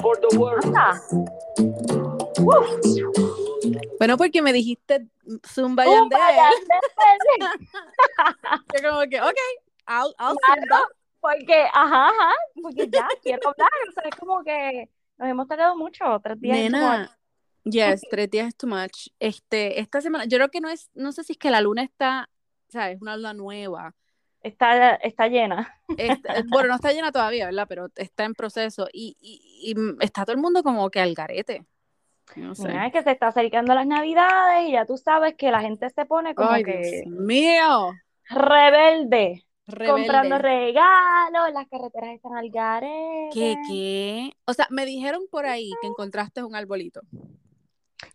For the world. Bueno, porque me dijiste Zumba Uh, Yandel. Yandel. Yo como que, ok, I'll, I'll Claro, Zumba. Porque, ajá, ajá, porque ya quiero hablar, o sea, es como que nos hemos tardado mucho, tres días. es. Nena, yes, tres días es too much. Este, esta semana, yo creo que no es, no sé si es que la luna está, ¿sabes? Una luna nueva. Está, está llena. Este, bueno, no está llena todavía, ¿verdad? Pero está en proceso y, y, y está todo el mundo como que al garete. No sé. Mira, es que se está acercando las navidades y ya tú sabes que la gente se pone como Ay, que Dios mío. rebelde, comprando Rebelde. regalos, las carreteras están al garete. ¿Qué, qué? O sea, me dijeron por ahí que encontraste un arbolito.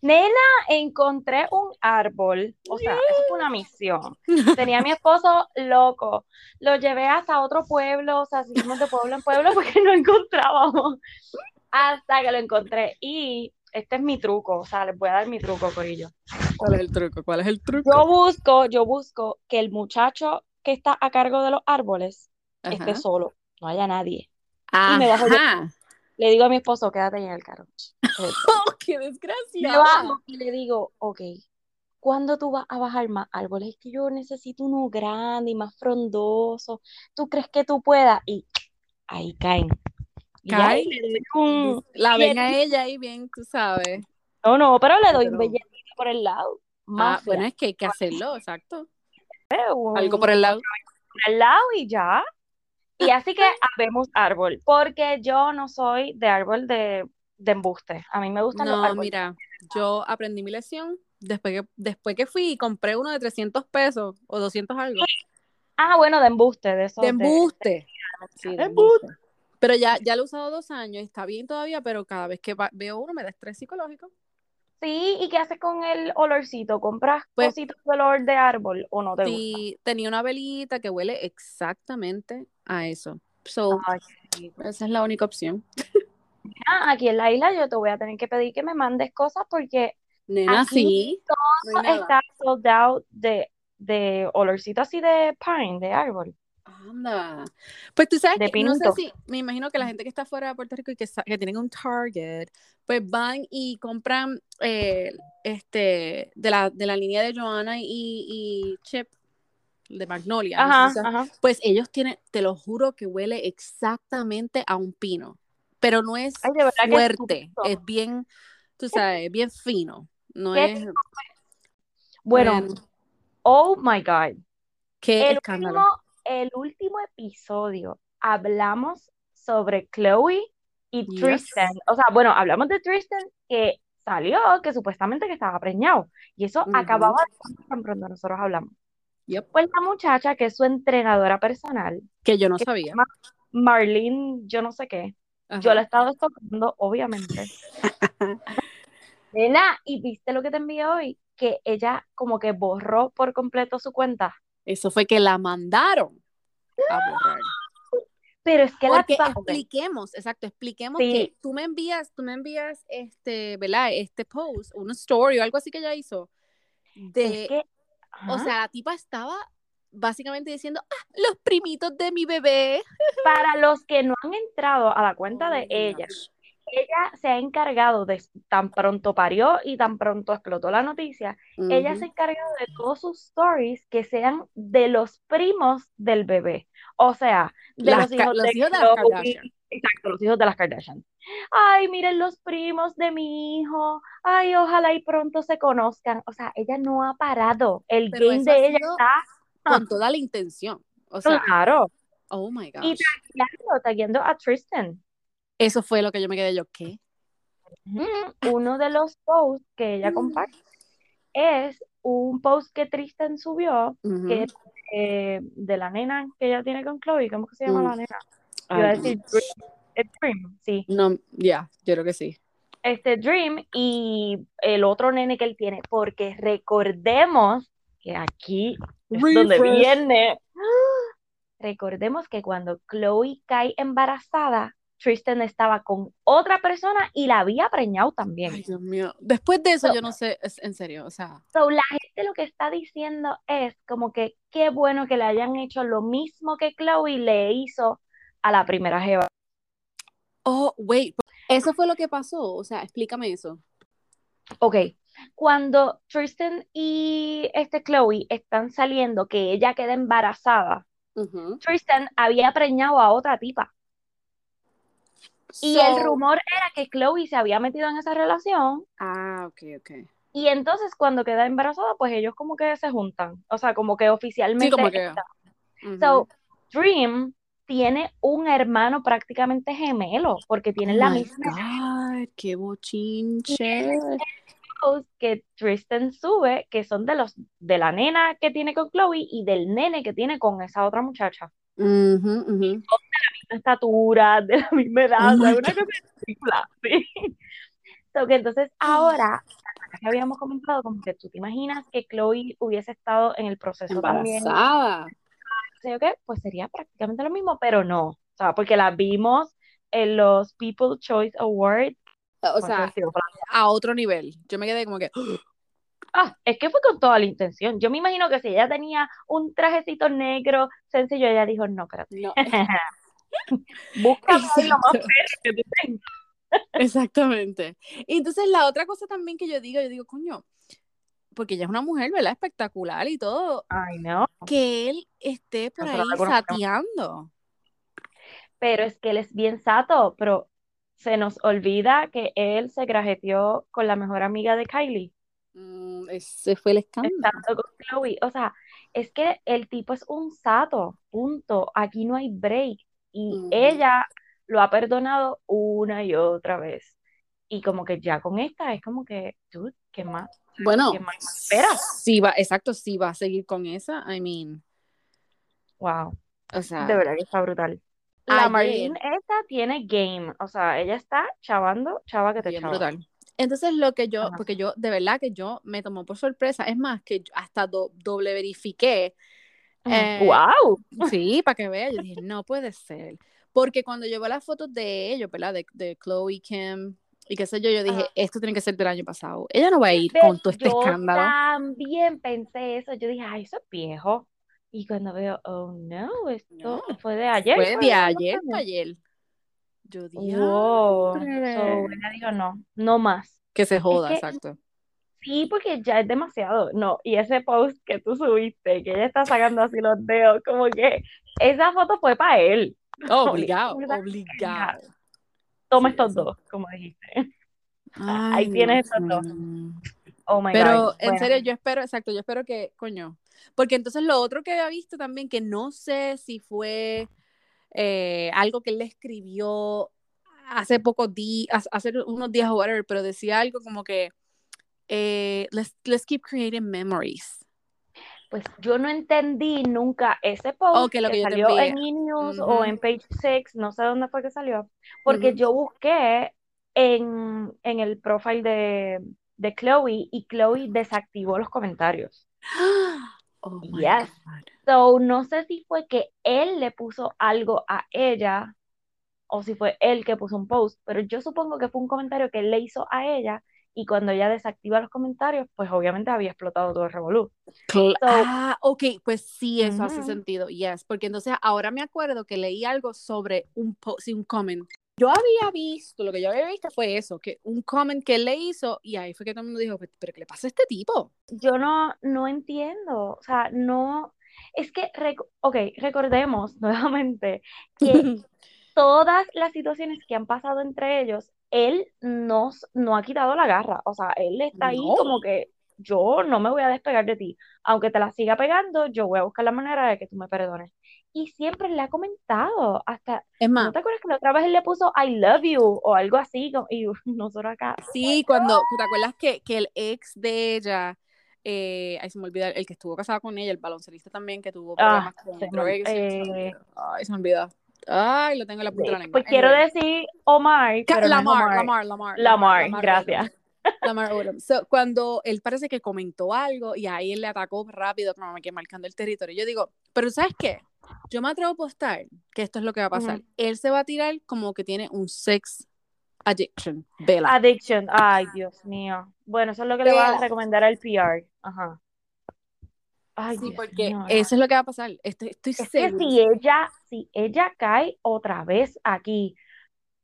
Nena, encontré un árbol, o sea, eso fue una misión. Tenía a mi esposo loco, lo llevé hasta otro pueblo, o sea, seguimos de pueblo en pueblo porque no encontrábamos, hasta que lo encontré. Y este es mi truco, o sea, les voy a dar mi truco, Corillo. ¿Cuál es el truco? ¿Cuál es el truco? Yo busco, yo busco que el muchacho que está a cargo de los árboles esté Ajá. solo, no haya nadie. y me bajo yo. Le digo a mi esposo, quédate en el carro. Oh, qué Me desgraciada. bajo y le digo, ok, ¿cuándo tú vas a bajar más árboles? Es que yo necesito uno grande y más frondoso. ¿Tú crees que tú puedas? Y ahí caen. Caen. un... La ven a ella ahí bien, tú sabes. No, no, pero le doy un belletito por el lado. Ah, Mafia. bueno, es que hay que hacerlo, exacto. Algo por el lado. por el lado y ya. Y así que habemos árbol, porque yo no soy de árbol de, de embuste. A mí me gustan los No, árboles. mira, yo aprendí mi lección después que, después que fui y compré uno de 300 pesos o 200 algo. Ah, bueno, de embuste, de esos De embuste. Sí, de Embuste. Pero ya, ya lo he usado dos años está bien todavía, pero cada vez que va- veo uno me da estrés psicológico. Sí, ¿y qué haces con el olorcito? ¿Compras Pues- cositas de olor de árbol o no te gusta? Sí, tenía una velita que huele exactamente a eso. So, Ay, esa es la única opción. Ah, aquí en la isla yo te voy a tener que pedir que me mandes cosas porque Nena, Aquí sí. no hay nada. está sold out de, de olorcito así de pine, de árbol. Anda. Pues tú sabes De que no sé si, me imagino que la gente que está fuera de Puerto Rico y que, que tienen un Target, pues van y compran eh, este de la, de la línea de Joanna y, y Chip de Magnolia. no Ajá, si sabes. ajá. Pues ellos tienen, te lo juro que huele exactamente a un pino, pero no es Ay, fuerte, estúpido. es bien, tú sabes, bien fino. No ¿Qué es. Bueno, oh my God. qué El escándalo. El último episodio hablamos sobre Chloe y Yes. Tristan. O sea, bueno, hablamos de Tristan que salió, que supuestamente que estaba preñado. Y eso acababa tan pronto nosotros hablamos. Yep. Pues la muchacha que es su entrenadora personal, Que yo no que sabía. Marlene, yo no sé qué. Yo la he estado tocando, obviamente. Nena, ¿y viste lo que te envié hoy? Que ella como que borró por completo su cuenta. Eso fue que la mandaron a borrar. Pero es que la Porque tipa- expliquemos, exacto, expliquemos Sí. que tú me envías, tú me envías este, ¿verdad? Este post, una story o algo así que ella hizo. De, es que, o sea, la tipa estaba básicamente diciendo, ah, los primitos de mi bebé. para los que no han entrado a la cuenta Oh de my ella. Ella se ha encargado de, tan pronto parió y tan pronto explotó la noticia, ella se ha encargado de todos sus stories que sean de los primos del bebé. O sea, de Las los hijos los de hijos de las Kardashian. Exacto, los hijos de las Kardashian. Ay, miren los primos de mi hijo. Ay, ojalá y pronto se conozcan. O sea, ella no ha parado. El Pero game de ella está con toda la intención. O sea, claro. oh my Y gosh. tagueando, tagueando a Tristan. Eso fue lo que yo me quedé yo, ¿qué? Uno de los posts que ella comparte es un post que Tristan subió que eh, de la nena que ella tiene con Chloe. ¿Cómo que se llama la nena? Yo iba a decir Dream. Sí. No, ya, yo creo que sí. Este Dream y el otro nene que él tiene, porque recordemos que aquí es donde viene. Recordemos que cuando Chloe cae embarazada, Tristan estaba con otra persona y la había preñado también. Ay, Dios mío. Después de eso, So- yo no sé, es, en serio, o sea, So, la gente lo que está diciendo es como que qué bueno que le hayan hecho lo mismo que Chloe le hizo a la primera jeva. Oh, wait, eso fue lo que pasó, o sea, explícame eso. Ok, cuando Tristan y este Chloe están saliendo, que ella queda embarazada. Tristan había preñado a otra tipa. Y el rumor era que Chloe se había metido en esa relación Ah, ok, ok. y entonces cuando queda embarazada, pues ellos como que se juntan, o sea, como que oficialmente Sí, como que. están. ujú. So, Dream tiene un hermano prácticamente gemelo, porque tienen Oh la misma God, qué bochinche. que Tristan sube, que son de los de la nena que tiene con Chloe y del nene que tiene con esa otra muchacha. Ujú, ujú. misma estatura, de la misma edad, Oh o sea, una cosa ridícula, ¿sí? So que entonces ahora, que habíamos comentado, como que tú te imaginas que Chloe hubiese estado en el proceso también, Embarazada. yo qué, pues sería prácticamente lo mismo, pero no, o sea, porque la vimos en los People Choice Awards, O sea, a otro nivel. Yo me quedé como que. Ah, es que fue con toda la intención. Yo me imagino que si ella tenía un trajecito negro sencillo, ella dijo, no, espérate, No. busca lo más que tú tengas. Exactamente. Y entonces la otra cosa también que yo digo, yo digo, coño, porque ella es una mujer, ¿verdad? Espectacular y todo, Ay, no. que él esté por ahí sateando. pero es que él es bien sato, pero se nos olvida que él se grajeteó con la mejor amiga de Kylie, Mm, ese fue el escándalo. estando con Chloe. O sea, es que el tipo es un sato, punto. Aquí no hay break. Y ella lo ha perdonado una y otra vez. Y como que ya con esta es como que, dude, ¿qué más? Bueno, ¿Qué más esperas? sí va, exacto, sí va a seguir con esa. I mean, Wow, o sea, de verdad que está brutal. La Marlene esta tiene game, o sea, ella está chavando, chava que te chava. brutal. Entonces lo que yo, Ajá. porque yo, de verdad que yo me tomó por sorpresa, es más que yo hasta do- doble verifiqué Eh, Wow. Sí, para que vea, yo dije, no puede ser. Porque cuando yo veo las fotos de ellos, ¿verdad? De, de Chloe, Kim y qué sé yo, yo dije, Ajá. esto tiene que ser del año pasado. Ella no va a ir con todo este yo escándalo. también pensé eso. Yo dije, ay, eso es viejo. Y cuando veo, oh no, esto No, fue de ayer. Fue de dos ayer años". para ayer. Yo dije, Wow. So, ella dijo, no, no más. que se joda, que- exacto. Sí, porque ya es demasiado. No, y ese post que tú subiste, que ella está sacando así los dedos, como que esa foto fue para él. Obligado, obligado. Toma Sí, estos dos, como dijiste. Ay, Ahí tienes estos dos. Oh my Pero God. en Bueno, serio, yo espero, exacto, yo espero que, coño, porque entonces lo otro que había visto también, que no sé si fue eh, algo que él le escribió hace pocos días, hace unos días o whatever, pero decía algo como que, eh, let's, let's keep creating memories. Pues yo no entendí nunca ese post lo que salió envié. en E! Ujú. o en Page Six, no sé dónde fue que salió, porque yo busqué en, en el profile de, de Chloe y Chloe desactivó los comentarios. Oh my Yes. God. So, no sé si fue que él le puso algo a ella o si fue él que puso un post, pero yo supongo que fue un comentario que él le hizo a ella y cuando ella desactiva los comentarios, pues obviamente había explotado todo el revolú. So- ah, ok, pues sí, eso hace Ujú. sentido, yes, porque entonces ahora me acuerdo que leí algo sobre un post y un comment. Yo había visto, lo que yo había visto fue eso, que un comment que él le hizo y ahí fue que todo el mundo dijo, "Pero, pero ¿qué le pasa a este tipo? yo no, no entiendo, o sea, no, es que, rec- ok, recordemos nuevamente que todas las situaciones que han pasado entre ellos, él no, s- no ha quitado la garra, o sea, él está ahí No. como que yo no me voy a despegar de ti, aunque te la siga pegando, yo voy a buscar la manera de que tú me perdones. Y siempre le ha comentado, hasta, Es ¿no más, te acuerdas que la otra vez él le puso I love you o algo así? Y nosotros acá, sí, cuando, ¿te acuerdas que, que el ex de ella, eh, ay, se me olvida, el que estuvo casado con ella, el baloncelista también, que tuvo Ah, problemas con se me eh, ay, se me olvidó. Ay, lo tengo en la punta de la lengua. pues quiero decir Omar, pero no es Lamar. Lamar, Lamar, Lamar, Lamar gracias. Lamar Odom. So, cuando él parece que comentó algo y ahí él le atacó rápido, como que marcando el territorio. Yo digo, pero ¿sabes qué? Yo me atrevo a apostar que esto es lo que va a pasar. Ujú. Él se va a tirar como que tiene un sex addiction. Vela. Addiction, ay, Dios mío. Bueno, eso es lo que le va a recomendar al PR. Ajá. Ay, sí, Dios porque mío, eso es lo que va a pasar. Estoy, estoy Es que si ella, si ella cae otra vez aquí,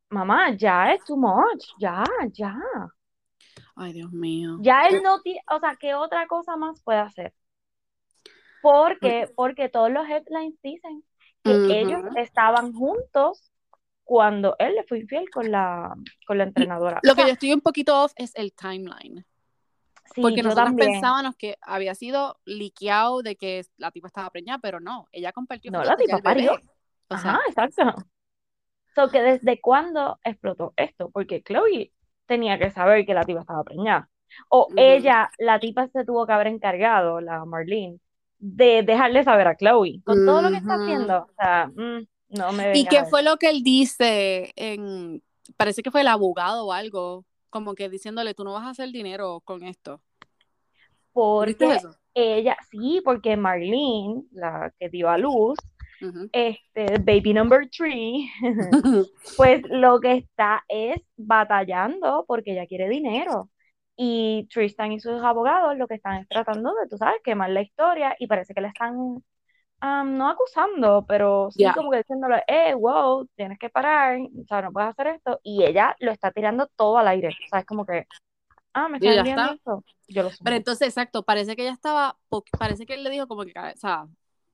mamá, ya es too much, ya, ya. Ay, Dios mío. Ya él no tiene, o sea, ¿qué otra cosa más puede hacer? Porque, porque todos los headlines dicen que ellos estaban juntos cuando él le fue infiel con la, con la entrenadora. Lo O que yo estoy un poquito off es el timeline. sí, Porque nosotros pensábamos que había sido liqueado de que la tipa estaba preñada, pero no. Ella compartió No, la tipa parió. O Ajá, sea, exacto. So que desde cuándo explotó esto, porque Chloe tenía que saber que la tipa estaba preñada. O Ujú. ella, la tipa se tuvo que haber encargado, la Marlene, de dejarle saber a Chloe, con todo lo que está haciendo. O sea, mm, no me ¿Y qué fue lo que él dice en, parece que fue el abogado o algo, como que diciéndole, tú no vas a hacer dinero con esto. ¿Viste Porque eso? ella, sí, porque Marlene, la que dio a luz, este, baby number three, pues lo que está es batallando porque ella quiere dinero. Y Tristan y sus abogados lo que están es tratando de, tú sabes, quemar la historia y parece que le están, um, no acusando, pero sí como que diciéndole, eh, wow, tienes que parar, o sea, no puedes hacer esto. Y ella lo está tirando todo al aire, o sea, es como que, ah, me está. esto, yo lo Pero entonces, exacto, parece que ella estaba, parece que él le dijo como que, o sea,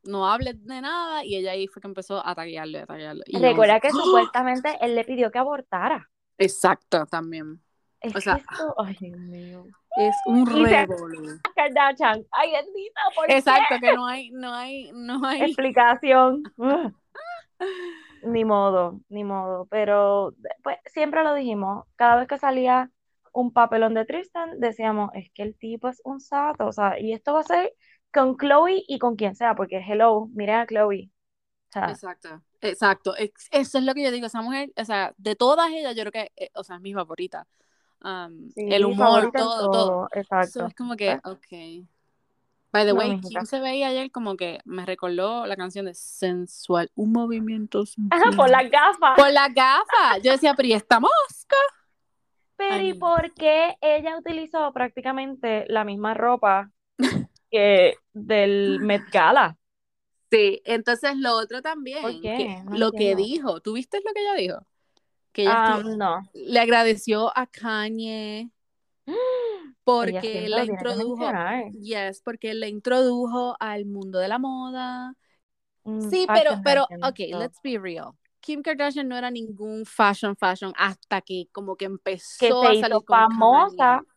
no hables de nada, y ella ahí fue que empezó a taguearle, a taguearle. Y yo, Recuerda que supuestamente él le pidió que abortara. Exacto, también. Es O sea, esto, ay, Dios mío. es un revolú. Kardashian, ay, bendita, ¿por qué? Exacto, que no hay, no hay, no hay. explicación. Ni modo, ni modo. Pero pues siempre lo dijimos, cada vez que salía un papelón de Tristan, decíamos, es que el tipo es un sato, o sea, y esto va a ser con Chloe y con quien sea, porque hello, miren a Chloe. O sea, Exacto, exacto. Ex- Eso es lo que yo digo, esa mujer, o sea, de todas ellas, yo creo que, eh, o sea, es mi favorita. Um, sí, el humor, todo, todo. todo, So, exacto. es como que, ok. By the No, way. ¿quién se veía ayer? Como que me recordó la canción de Sensual, un movimiento Ajá, por sensual. las gafas. Por la gafa. Yo decía, pero ¿y esta mosca? Pero Ay, ¿y por qué ella utilizó prácticamente la misma ropa que del Met Gala? Sí, entonces lo otro ¿Por también, que qué? No lo que dijo, ¿tú viste lo que ella dijo? Que ella no. le agradeció a Kanye porque la que introdujo, yes, porque la introdujo al mundo de la moda. Mm, Sí, pero, pero, ok, let's be real. Kim Kardashian no era ningún fashion fashion hasta que como que Que empezó se a salir famosa. Kanye.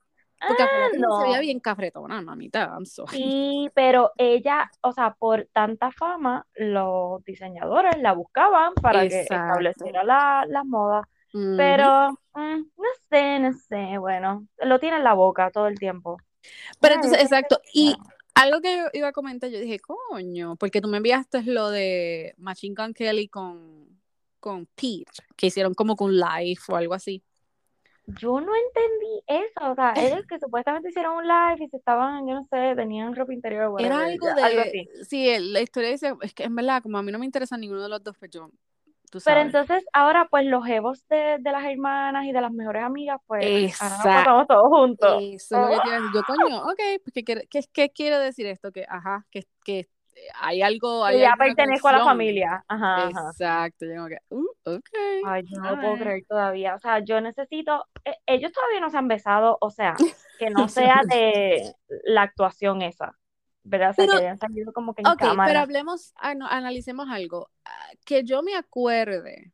Porque Ah, que se veía no. bien cafretona, mamita, I'm sorry. Sí, pero ella, o sea, por tanta fama, los diseñadores la buscaban para que Exacto. estableciera la, la moda. Ujú. Pero, mm, no sé, no sé, bueno, lo tiene en la boca todo el tiempo. Pero entonces, exacto. que- Y algo que yo iba a comentar, yo dije, coño, porque tú me enviaste lo de Machine Gun Kelly con, con Pete, que hicieron como con live o algo así. Yo no entendí eso, o sea, ellos que supuestamente hicieron un live y se estaban, yo no sé, tenían ropa interior o Era algo ya, algo de, así. sí, la historia dice, es que en verdad, como a mí no me interesa ninguno de los dos, pues yo, tú Pero sabes. entonces ahora pues los jevos de, de las hermanas y de las mejores amigas, pues ahora nos Exacto. pasamos todos juntos. Eso es lo que te iba a decir. Yo, coño, ok, pues, ¿qué, qué, qué quiere decir esto? Que, ajá, que, que hay algo, hay ya pertenezco a la familia. Ajá, ajá. Exacto, yo como que, uh, ok. Ay, yo no lo puedo creer todavía. O sea, yo necesito, eh, ellos todavía no se han besado, o sea, que no sea de la actuación esa, ¿verdad? O sea, que Pero, hayan salido como que en ok, pero hablemos, ah, analicemos algo. Ah, Que yo me acuerde,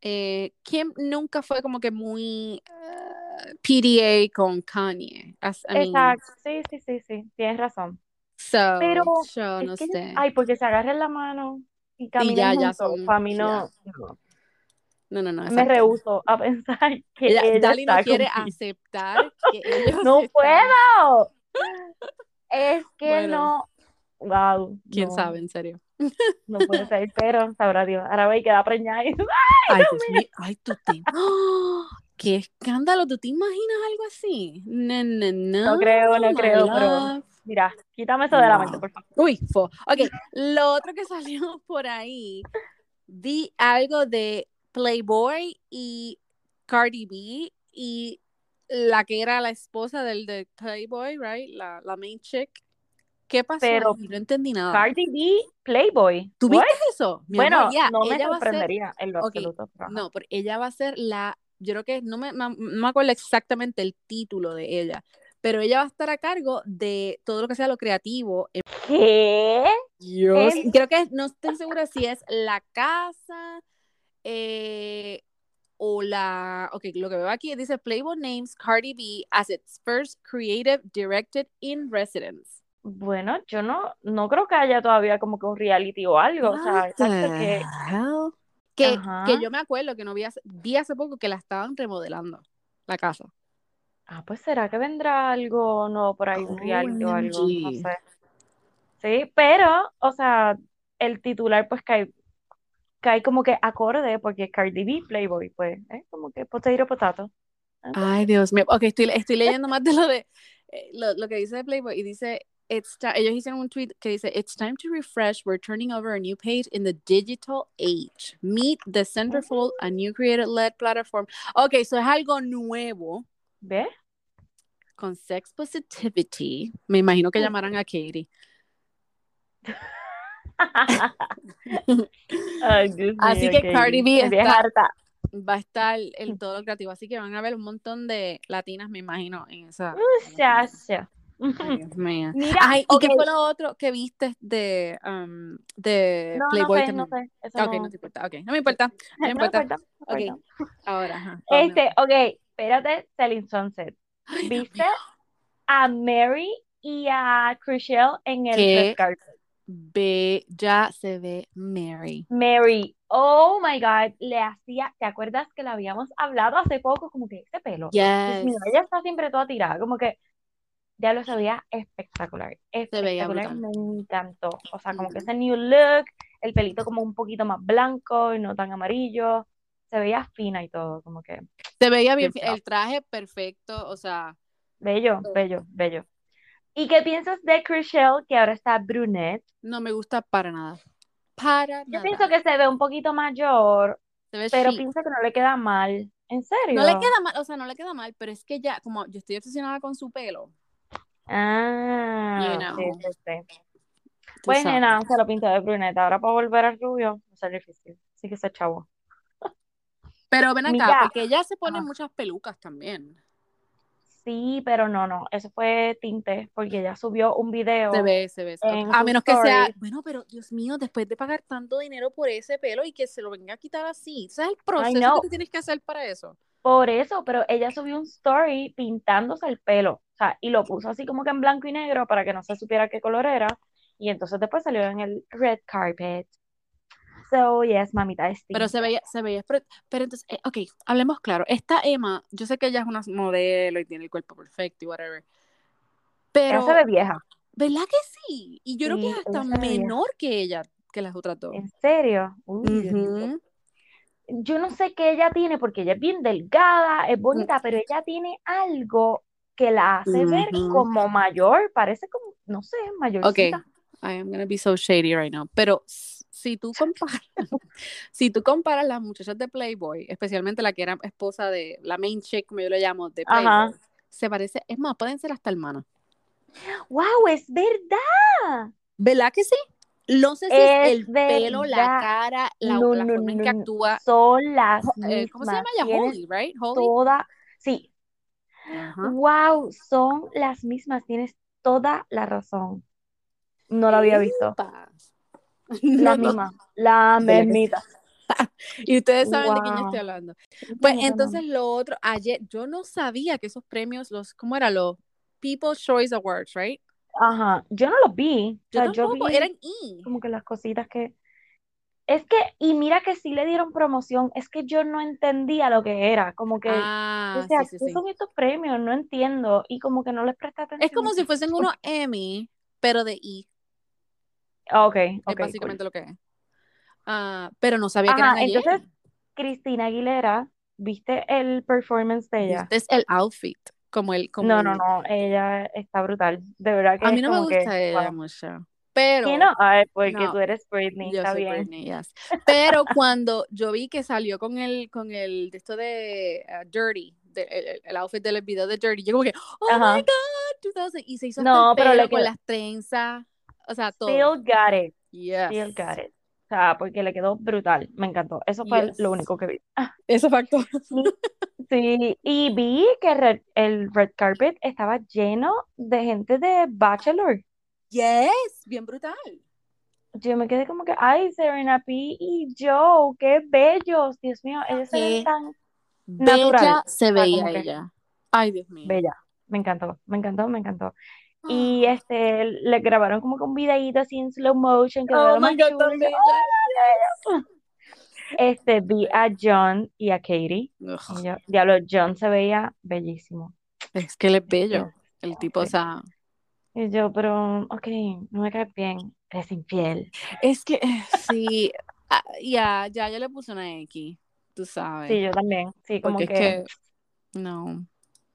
eh, Kim nunca fue como que muy ah, PDA con Kanye. As- I mean, Exacto, sí, sí, sí, sí, tienes razón. So, Pero yo no que, sé. ay, porque se agarren la mano y Y caminen ya, ya juntos, son, para mí ya. no, no. No, no, no, Me rehúso a pensar que Ella, ella Dali no está quiere con Pete. aceptar que ellos No están. puedo. Es que Bueno, no, wow, quién no, sabe, en serio. no puede ser, pero sabrá Dios. Ahora ve y queda preñada y ay, Dios mío. ay, tú te. ¡Ah! ¡Qué escándalo! ¿Tú te imaginas algo así? No, no, No no, creo, no my creo, pero. Mira, quítame eso de la mente, por favor. Uy, fo. Ok, lo otro que salió por ahí, vi algo de Playboy y Cardi B y la que era la esposa del de Playboy, right? La, la main chick. ¿Qué pasó? Pero? No entendí nada. Cardi B, Playboy. ¿Tú What? viste eso? Mi Bueno, amor, ya, no me ella va a ser- sorprendería en lo absoluto. ajá. No, pero ella va a ser la, yo creo que no me, no me acuerdo exactamente el título de ella, pero ella va a estar a cargo de todo lo que sea lo creativo. ¿Qué? Dios. ¿En Y creo que no estoy segura si es la casa eh, o la, ok, lo que veo aquí dice Playboy names Cardi B as its first creative directed in residence. Bueno, yo no, no creo que haya todavía como que un reality o algo. O sea, que. Que, que yo me acuerdo que no vi hace, vi hace poco que la estaban remodelando, la casa. Ah, pues será que vendrá algo nuevo por ahí, un reality o algo, no sé. Sí, pero, o sea, el titular pues cae, cae como que acorde, porque Cardi B, Playboy, pues, es como que potato, potato. Ah, pues, Ay, Dios mío. Ok, estoy, estoy leyendo más de lo de eh, lo, lo que dice de Playboy y dice, it's ellos hicieron un tweet que dice, It's time to refresh. We're turning over a new page in the digital age. Meet the Centerfold, a new creator-led platform. Ok, eso es algo nuevo ¿Ves? con sex positivity. Me imagino que llamarán a Katie. Ay, Dios Así mío, que Katie, Cardi B me está-. Va a estar en todo creativo. Así que van a ver un montón de latinas, me imagino, en esa. Muchacha. Ay, Dios mío. Mira, Ay, ¿y qué ok. fue lo otro que viste de, um, de No, no Playboy sé, también? no sé, eso Ah, Ok, no- no te importa. Ok, no me importa. No me no importa. no Ok, importa. ahora. Ajá, vamos. Este, ok, espérate, Selling Sunset. Ay, ¿Viste a Mary y a Chriselle en el red carpet? Ya se ve Mary. Mary, oh my God, le hacía, ¿te acuerdas que la habíamos hablado hace poco? Como que ese pelo. Yes. mío, ella está siempre toda tirada, como que ya lo sabía espectacular, Se veía espectacular, me encantó. O sea, como que Ujú. ese new look, el pelito como un poquito más blanco y no tan amarillo, se veía fina y todo, como que Se veía bien. El traje perfecto, o sea, bello, bello, bello. ¿Y qué piensas de Chriselle, que ahora está brunette? No me gusta para nada. Para Yo nada. pienso que se ve un poquito mayor, pero chic. pienso que no le queda mal. ¿En serio? No le queda mal, o sea, no le queda mal, pero es que ya, como yo estoy obsesionada con su pelo, Ah, you sí, know, sí, sí. tú Pues nena, se lo pinté de brunette. Ahora para volver al rubio, va a ser difícil. Así que se chavo. Pero ven acá, Mira, porque ella se pone muchas pelucas también. Sí, pero no, no. Eso fue tinte, porque ella subió un Se video ve, se ve. ok. en A menos que sea, bueno, pero Dios mío, después de pagar tanto dinero por ese pelo y que se lo venga a quitar así, ¿sabes el proceso que tienes que hacer para eso? Por eso, pero ella subió un story pintándose el pelo. O sea, y lo puso así como que en blanco y negro para que no se supiera qué color era. Y entonces después salió en el red carpet. So, yes, mamita, es Pero se veía, se veía, pero, pero entonces, eh, ok, hablemos claro. Esta Emma, yo sé que ella es una modelo y tiene el cuerpo perfecto y whatever, Ella se pero, ve vieja. ¿verdad que sí? Y yo creo que es hasta vieja. menor que ella, que las otras dos. ¿En serio? Uy. Yo no sé qué ella tiene, porque ella es bien delgada, es bonita, pero ella tiene algo que la hace ver como mayor, parece como, no sé, Ok, mayorcita. I am gonna be so shady right now. Pero si tú comparas, si tú comparas las muchachas de Playboy, especialmente la que era esposa de la main chick, como yo le llamo, de Ajá. Playboy, se parece, es más, pueden ser hasta hermanas. ¡Wow! Es verdad. ¿Verdad que sí? No sé si es Es el pelo, la cara, la, No, la no, forma en que actúa. Son las eh, ¿Cómo se llama ella? Holly, right? Holly. toda, sí, Ajá. wow, son las mismas. Tienes toda la razón. No la había visto. Epa. La No, no, misma, la ¿verdad que sí? mismita. Y ustedes saben de quién estoy Wow. hablando. Pues entonces lo otro, ayer, yo no sabía que esos premios, los, ¿cómo era? Los People's Choice Awards, right? Ajá, yo no los vi. O Yo sea, yo vi eran E. como que las cositas que... Es que, y mira que sí le dieron promoción, es que yo no entendía lo que era, como que, Ah, decía, sí, sí, ¿qué sí. son estos premios? No entiendo, y como que no les presté Es atención como si fuesen unos Emmy, pero de E. Ah, Ok, Es ok, cool. básicamente lo que es. Ah, pero no sabía que eran Ajá, entonces, ayer. Cristina Aguilera, ¿viste el performance de ella? Este es el outfit, como el, como No, no, el... no, ella está brutal, de verdad que A mí no me como que, gusta ella wow. mucho, ¿Qué pero no? Ay, porque no, tú eres Britney, yo está soy bien. Britney, yes. Pero cuando yo vi que salió con el, con el, de esto de uh, Dirty, de- el, el outfit del video de Dirty. Yo como que, oh Ajá. my God, 2000. Y se hizo hasta No, el pero pelo con quedó- las trenzas. O sea, todo. Still got it. Yes. Still got it. O sea, porque le quedó brutal. Me encantó. Eso fue Yes. lo único que vi. Eso factor. Sí, y vi que red- el red carpet estaba lleno de gente de Bachelor. Yes, bien brutal. Yo me quedé como que, ay, Serena P y Joe, qué bellos. Dios mío, ellos se ven tan Bella Natural. se veía que- ella. Ay, Dios mío. bella. Me encantó, me encantó, me encantó. Y este, le grabaron como que un videíto así en slow motion, que Oh my God, bella. Este, vi a John y a Katie. Y yo, diablo, John se veía bellísimo. Es que él es bello. El tipo, o Sí. sea, Y yo, pero, ok, no me cae bien, eres infiel. es que eh, sí, ah, ya, ya yo le puse una X, tú sabes. Sí, yo también. Sí, como porque que, es que no.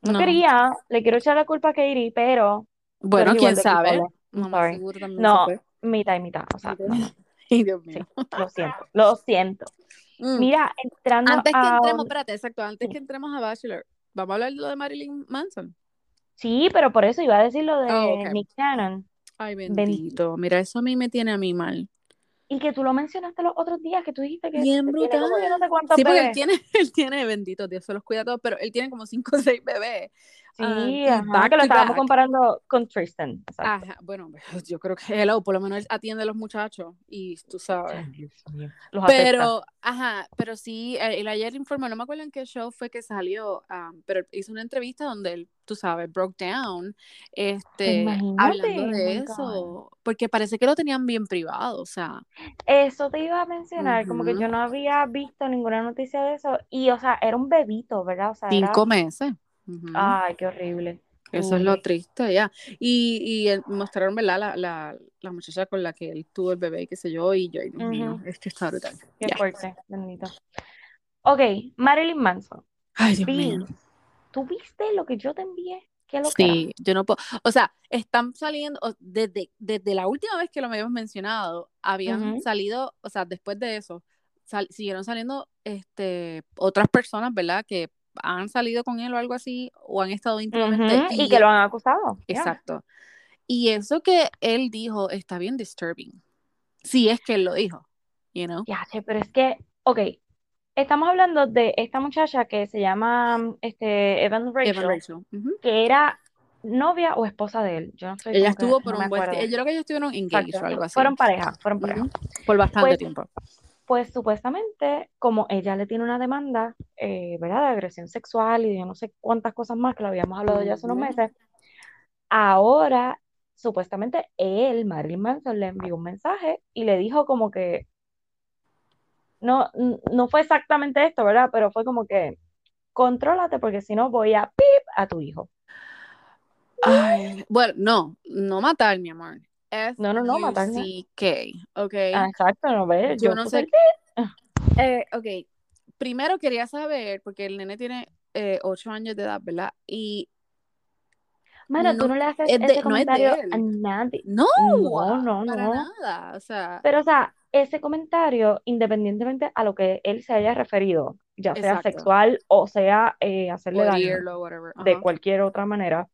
no, no. quería, le quiero echar la culpa a Katie, pero Bueno, quién sabe. Mamá seguro también No, se fue. mitad y mitad. O sea, no, Ay, Dios sí, mío. lo siento, lo siento. Mm. Mira, entrando Antes que a... entremos, espérate, exacto, antes Sí. que entremos a Bachelor, vamos a hablar de lo de Marilyn Manson. Sí, pero por eso iba a decir lo de Oh, ok. Nick Cannon. Ay, Bendito. bendito. Mira, eso a mí me tiene a mí mal. Y que tú lo mencionaste los otros días, que tú dijiste que Bien que tiene como yo no sé brutal. cuántos Sí, porque él tiene, él tiene, bendito Dios, se los cuida a todos, pero él tiene como cinco o seis bebés. Sí, Um, y ajá, back que lo estábamos back. comparando con Tristan. Exacto. Ajá, bueno, yo creo que hello, por lo menos él atiende a los muchachos y tú sabes. Los. Pero, ajá, pero sí, eh, él ayer informó, no me acuerdo en qué show fue que salió, um, pero hizo una entrevista donde él, tú sabes, broke down, este, Imagínate, hablando de eso, porque parece que lo tenían bien privado, o sea, Eso te iba a mencionar, como que yo no había visto ninguna noticia de eso. Y, o sea, era un bebito, ¿verdad? O sea, era... cinco meses. Ay, qué horrible. Eso es lo triste, ya. Y, y mostraron, ¿verdad? La, la, la muchacha con la que él tuvo el bebé, qué sé yo, y yo, Dios mío, Ujú. esto está brutal. qué fuerte, bendito. Ok, Marilyn Manson. Ay, Dios mío. ¿Tú viste lo que yo te envié? ¿Qué lo Sí, yo no puedo, o sea, están saliendo, desde, desde la última vez que lo habíamos mencionado, habían salido, o sea, después de eso, sal- siguieron saliendo este, otras personas, ¿verdad? Que han salido con él o algo así, o han estado íntimamente. Y que lo han acusado. Exacto. Y eso que él dijo está bien disturbing. Si es que él lo dijo, you know? Ya pero es que, ok, estamos hablando de esta muchacha que se llama este, Evan Rachel, Evan Rachel. Que era novia o esposa de él. Yo no estoy Ella que, estuvo por no un buen. Yo creo que ellos estuvieron engaged o algo así. Fueron pareja, fueron pareja. Por bastante Pues, tiempo. pues supuestamente, como ella le tiene una demanda, eh, ¿verdad? De agresión sexual y de no sé cuántas cosas más que lo habíamos hablado ya hace unos meses, ahora supuestamente él, Marilyn Manson, le envió un mensaje y le dijo como que, no, no fue exactamente esto, ¿verdad? Pero fue como que, contrólate porque si no voy a pip a tu hijo. Ay, bueno, no, no matar, mi amor. No, no, no, matar no. F-U-C-K, ¿ok? Ah, exacto, no ves, Yo yo no sé. pip. Eh, ok, primero quería saber, porque el nene tiene eh, ocho años de edad, ¿verdad? Y Mano, tú no no le haces es de- ese no es comentario a nadie. no, No, no, para no. nada. O sea, Pero, o sea, ese comentario, independientemente a lo que él se haya referido, ya sea Exacto. sexual o sea eh, hacerle o daño de cualquier otra manera,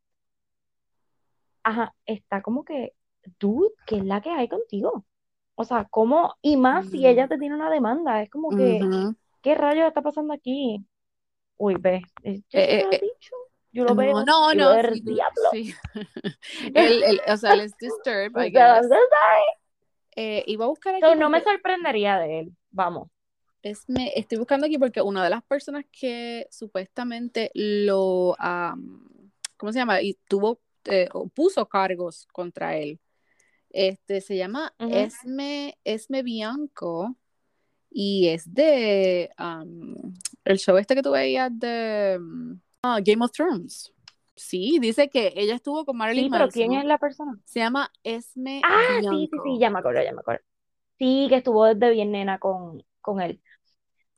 ajá, está como que, dude, ¿qué es la que hay contigo? O sea, ¿cómo? Y más si ella te tiene una demanda, es como que, Ujú. ¿qué rayos está pasando aquí? Uy, ve, eh, yo Eh, te lo eh, dicho, yo lo No, veo, no, yo no, el sí, diablo. sí. Él, él, o sea, él es disturbed, I guess. Eh, iba a buscar aquí so, no me sorprendería de él, vamos. es, me, estoy buscando aquí porque una de las personas que supuestamente lo, am, ¿cómo se llama? Y tuvo, eh, o puso cargos contra él. Este se llama. Esme, Esme Bianco y es de am, el show este que tú veías de mm, ah, Game of Thrones. Sí, dice que ella estuvo con Marilyn Sí, pero ¿quién Manson. es la persona? Se llama Esme Ah, sí, sí, sí, ya me acuerdo, ya me acuerdo. Sí, que estuvo desde bien nena con, con él.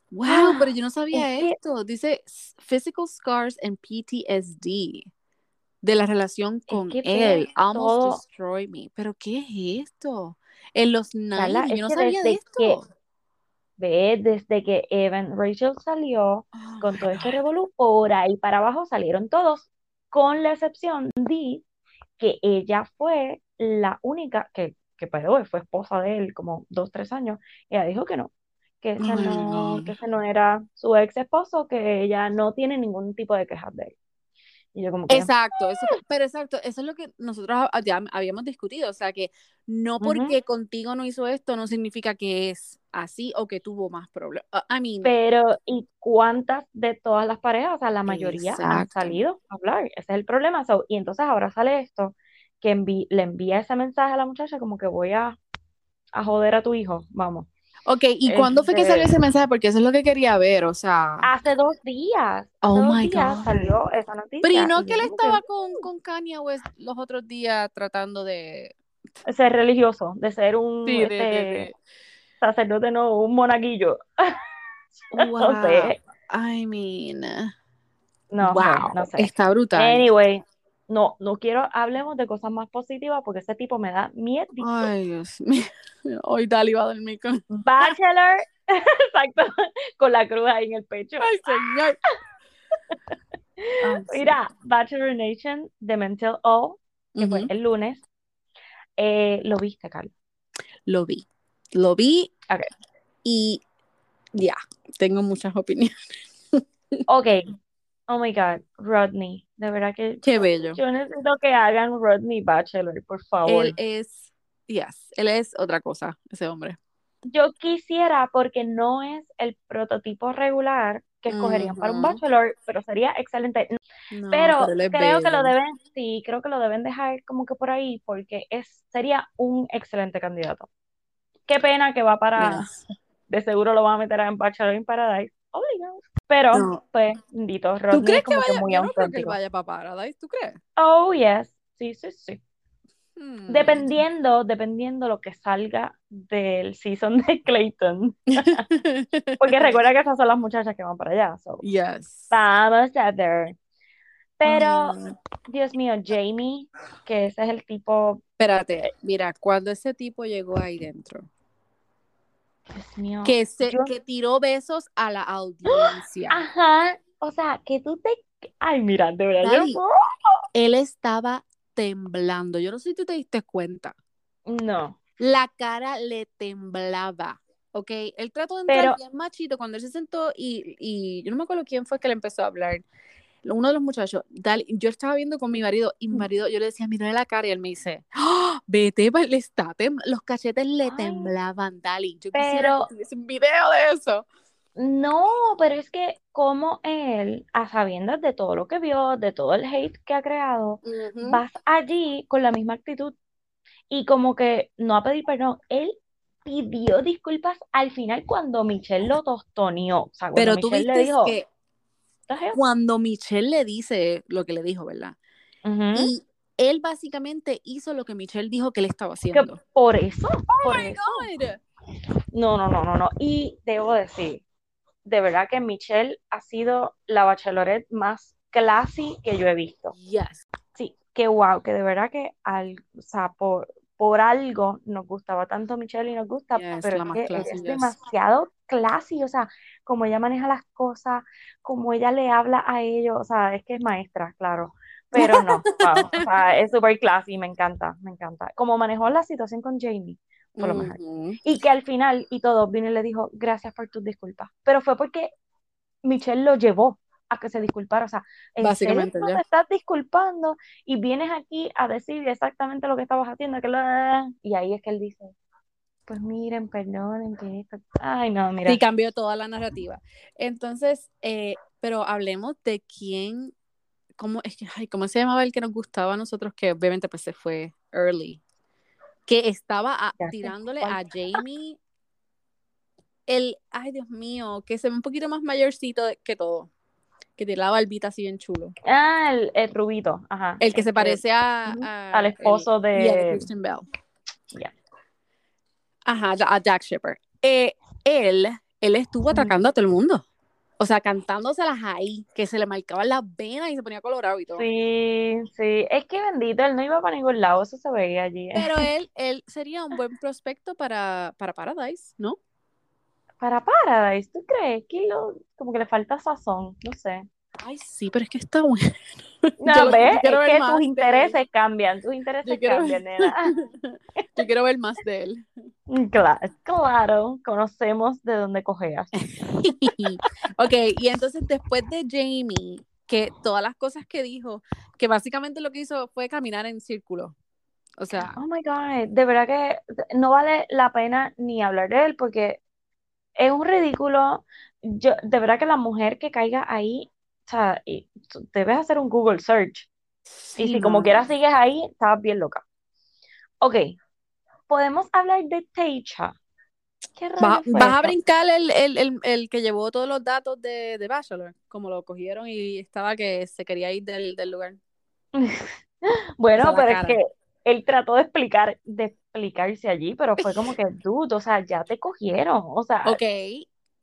Wow, pero yo no Es sabía que, esto. Dice physical scars and PTSD de la relación es con que él. Almost todo, destroy me. ¿Pero qué es esto? En los Carla, 90 es yo no sabía de desde que, esto. ve, desde que Evan Rachel salió, con todo este revolú, por ahí para abajo salieron todos, con la excepción de que ella fue la única que, que fue esposa de él como dos, tres años. Ella dijo que no, que ese Oh no, que ese no era su ex esposo, que ella no tiene ningún tipo de quejas de él. Y yo como que, Exacto, eso, pero exacto, eso es lo que nosotros ya habíamos discutido, o sea que no porque contigo no hizo esto no significa que es así o que tuvo más problemas. I mean, pero ¿y cuántas de todas las parejas? O sea, la mayoría han salido a hablar. Ese es el problema. So, y entonces ahora sale esto, que envi- le envía ese mensaje a la muchacha como que voy a, a joder a tu hijo, vamos. Ok, ¿y cuándo fue que salió Este- ese mensaje? Porque eso es lo que quería ver, o sea. Hace dos días, Oh dos my días God. salió esa noticia. Pero y no que él que, estaba con, con Kanye West los otros días tratando de. ser religioso, de ser un Sí, de- de- este, de- sacerdote, no, un monaguillo. No Wow. sé, I mean. no wow. no sé. Está brutal. Anyway, no, no quiero, hablemos de cosas más positivas porque ese tipo me da miedo. Ay, Dios mío. Hoy Dali va a dormir con. Bachelor, exacto, con la cruz ahí en el pecho. Ay, señor. Mira, Bachelor Nation de Mental O, que fue el lunes, eh, lo viste, Carlos. Lo vi. Lo vi. Ok. Y ya, tengo muchas opiniones. Ok, oh my God, Rodney, de verdad que Qué bello. yo necesito que hagan Rodney Bachelor, por favor. Él es, yes, él es otra cosa, ese hombre. Yo quisiera, porque no es el prototipo regular que escogerían para un. Bachelor, pero sería excelente. No, Pero creo que lo deben, sí, creo que lo deben dejar como que por ahí, porque es, sería un excelente candidato. Qué pena que va para, de seguro lo van a meter en Bachelor in Paradise, obligado. Pero, No. pues, bendito, ¿Tú Rodney crees es que como que vaya? muy Yo no creo que él vaya para Paradise, ¿tú crees? Oh, yes, sí, sí, sí. Hmm. Dependiendo, dependiendo lo que salga del season de Clayton. Porque recuerda que esas son las muchachas que van para allá. so, Yes. Vamos a ver. Pero, Ah, Dios mío, Jamie, que ese es el tipo, espérate, mira, cuando ese tipo llegó ahí dentro, Dios mío. que se, yo- que tiró besos a la audiencia. Ajá, o sea, que tú te... Ay, mira, de verdad, yo Él estaba temblando. Yo no sé si tú te diste cuenta. No, La cara le temblaba. ¿Ok? Él trató de entrar Pero- bien machito cuando él se sentó y, y yo no me acuerdo quién fue que le empezó a hablar. Uno de los muchachos, Dali, yo estaba viendo con mi marido y mi marido, yo le decía, mira la cara y él me dice, ¡Ah! Vete, pa- le está tem- los cachetes le Ay. temblaban, Dali. Yo quisiera Pero- que tuviese un video de eso. no, pero es que como él, a sabiendas de todo lo que vio, de todo el hate que ha creado, vas allí con la misma actitud y como que no a pedir perdón, él pidió disculpas al final cuando Michelle lo tostoneó, o sea, Pero tú Michelle viste le dijo, que cuando Michelle le dice lo que le dijo, ¿verdad? Ujú. Y él básicamente hizo lo que Michelle dijo que le estaba haciendo. por eso, Oh por my eso. God. No, no, no, no, no. Y debo decir, de verdad que Michelle ha sido la bachelorette más classy que yo he visto. Yes. Sí, que wow, que de verdad que al, o sea, por, por algo nos gustaba tanto Michelle y nos gusta, Yes, pero es que classy, es yes. demasiado classy, o sea, como ella maneja las cosas, como ella le habla a ellos, o sea, es que es maestra, claro, pero no, wow, o sea, es súper classy, me encanta, me encanta. Como manejó la situación con Jamie, fue lo mejor. Ujú. Y que al final y todo vino y le dijo, gracias por tus disculpas. Pero fue porque Michelle lo llevó a que se disculpara. O sea, ¿en serio Básicamente, ya. te estás disculpando y vienes aquí a decir exactamente lo que estabas haciendo? Que lo- Y ahí es que él dice, pues miren, perdonen que esto... Ay, no, mira. Sí, cambió toda la narrativa. Entonces, eh, pero hablemos de quién, cómo, es que, ay, ¿cómo se llamaba el que nos gustaba a nosotros? Que obviamente pues se fue early. Que estaba a- tirándole a Jamie el, ay Dios mío, que se ve un poquito más mayorcito que todo. Que tiene la barbita así bien chulo. Ah, el, el rubito, ajá. El que se parece a, a- al esposo el- de- yeah, de Kristen Bell. Ajá, a Jack Shepard. Eh, él, él estuvo atacando a todo el mundo. O sea, cantándoselas ahí, que se le marcaban las venas y se ponía colorado y todo. Sí, sí. Es que bendito, él no iba para ningún lado, eso se veía allí. Pero él, él sería un buen prospecto para, para Paradise, ¿no? para Paradise, ¿tú crees? Que lo, como que le falta sazón, no sé. Ay, sí, pero es que está bueno. No, ¿ves? es que tus intereses cambian, tus intereses Yo quiero- cambian, nena. Yo quiero ver más de él. Claro, claro, conocemos de dónde cojeas. ok, y entonces después de Jamie, que todas las cosas que dijo, que básicamente lo que hizo fue caminar en círculo. O sea, Oh my God, de verdad que no vale la pena ni hablar de él porque es un ridículo. Yo, de verdad que la mujer que caiga ahí, o sea, y debes hacer un Google search. Y si como quieras sigues ahí, estabas bien loca. Ok, podemos hablar de Teicha. ¿Qué ¿Vas, rayos fue vas a brincar el, el, el, el que llevó todos los datos de, de Bachelor, como lo cogieron y estaba que se quería ir del, del lugar. Bueno, pero es que él trató de explicar, de explicarse allí, pero fue como que, dude, o sea, ya te cogieron. O sea, Ok,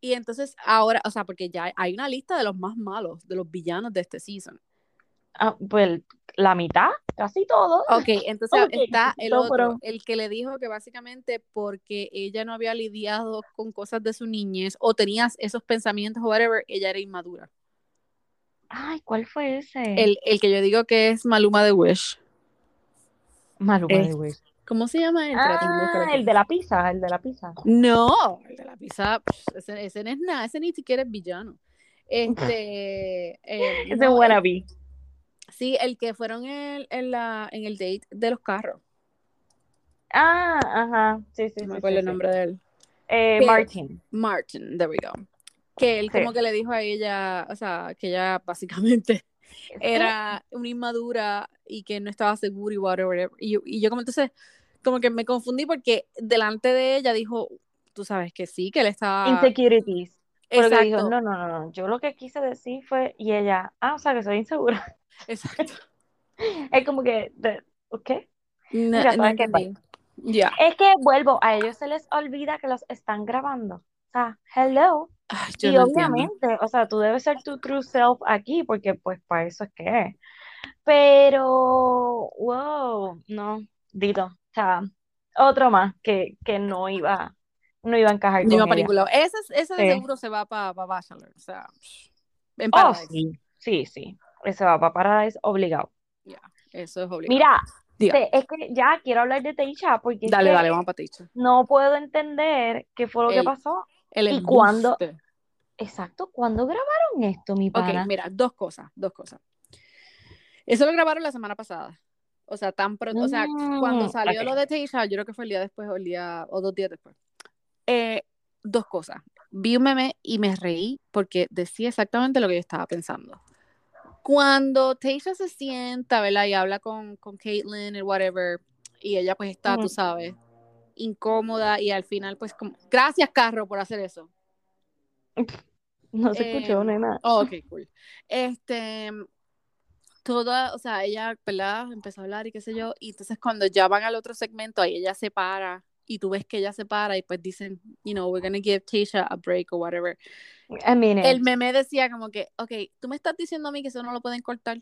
y entonces ahora, o sea, porque ya hay una lista de los más malos, de los villanos de este season. ah, pues la mitad, casi todo. Ok, entonces está el otro, el que le dijo que básicamente porque ella no había lidiado con cosas de su niñez o tenías esos pensamientos o whatever, ella era inmadura. Ay, ¿cuál fue ese? El, el que yo digo que es Maluma de Wish. Maluma de Wish. ¿Cómo se llama buscar Ah, el de la pizza, el de la pizza. No, el de la pizza, pff, ese, ese no es nada, ese ni siquiera es villano. Este, eh, Ese no, el- wannabe. sí, el que fueron en, en la, en el date de los carros. Ah, ajá. Sí, sí, No me sí, acuerdo sí, el sí. nombre de él. Eh, Que- Martin. Martin, there we go. Que él Sí. como que le dijo a ella, o sea, que ella básicamente era una inmadura y que no estaba segura y whatever. Y yo, y yo como entonces, como que me confundí porque delante de ella dijo, tú sabes que sí, que él estaba... Insecurities. Pero que dijo, no, no, no, no. Yo lo que quise decir fue, y ella, ah, o sea, que soy insegura. exacto. Es como que, ¿qué? No, Mira, no ¿sabes qué entendí. Ya. Es que vuelvo, a ellos se les olvida que los están grabando. O sea, hello. Ay, yo Y no entiendo. obviamente, o sea, tú debes ser tu true self aquí, porque pues para eso es que es. Pero, wow, no, Dito. O sea, otro más que, que no iba, no iba a encajar No con iba para ningún lado. Ese, ese de Sí. seguro se va para Bachelor. O sea, en Oh, Paradise. sí, sí, sí. Ese va para Paradise obligado. Ya, eso es obligado. Mira, Diga. es que ya quiero hablar de Teisha, porque Dale, dale, vamos para Ticha. no puedo entender qué fue lo que pasó. El ¿Y cuándo? Exacto, ¿cuándo grabaron esto, mi Ok, pana? mira, dos cosas, dos cosas. Eso lo grabaron la semana pasada. O sea, tan pronto, o sea, cuando Mm, salió ok. lo de Teisha, yo creo que fue el día después o el día, o dos días después. Eh, dos cosas. Vi un meme y me reí porque decía exactamente lo que yo estaba pensando. Cuando Teisha se sienta, ¿verdad? Y habla con, con Caitlyn y whatever, y ella pues está, tú Ujú. sabes, incómoda y al final pues como, gracias Carro por hacer eso. No se escuchó, Em, nena. Oh, ok, cool. Este, toda, o sea, ella, ¿verdad? Empezó a hablar y qué sé yo, y entonces cuando ya van al otro segmento, ahí ella se para, y tú ves que ella se para, y pues dicen, you know, we're gonna give Tasha a break o whatever. A minute. El meme decía como que, ok, tú me estás diciendo a mí que eso no lo pueden cortar.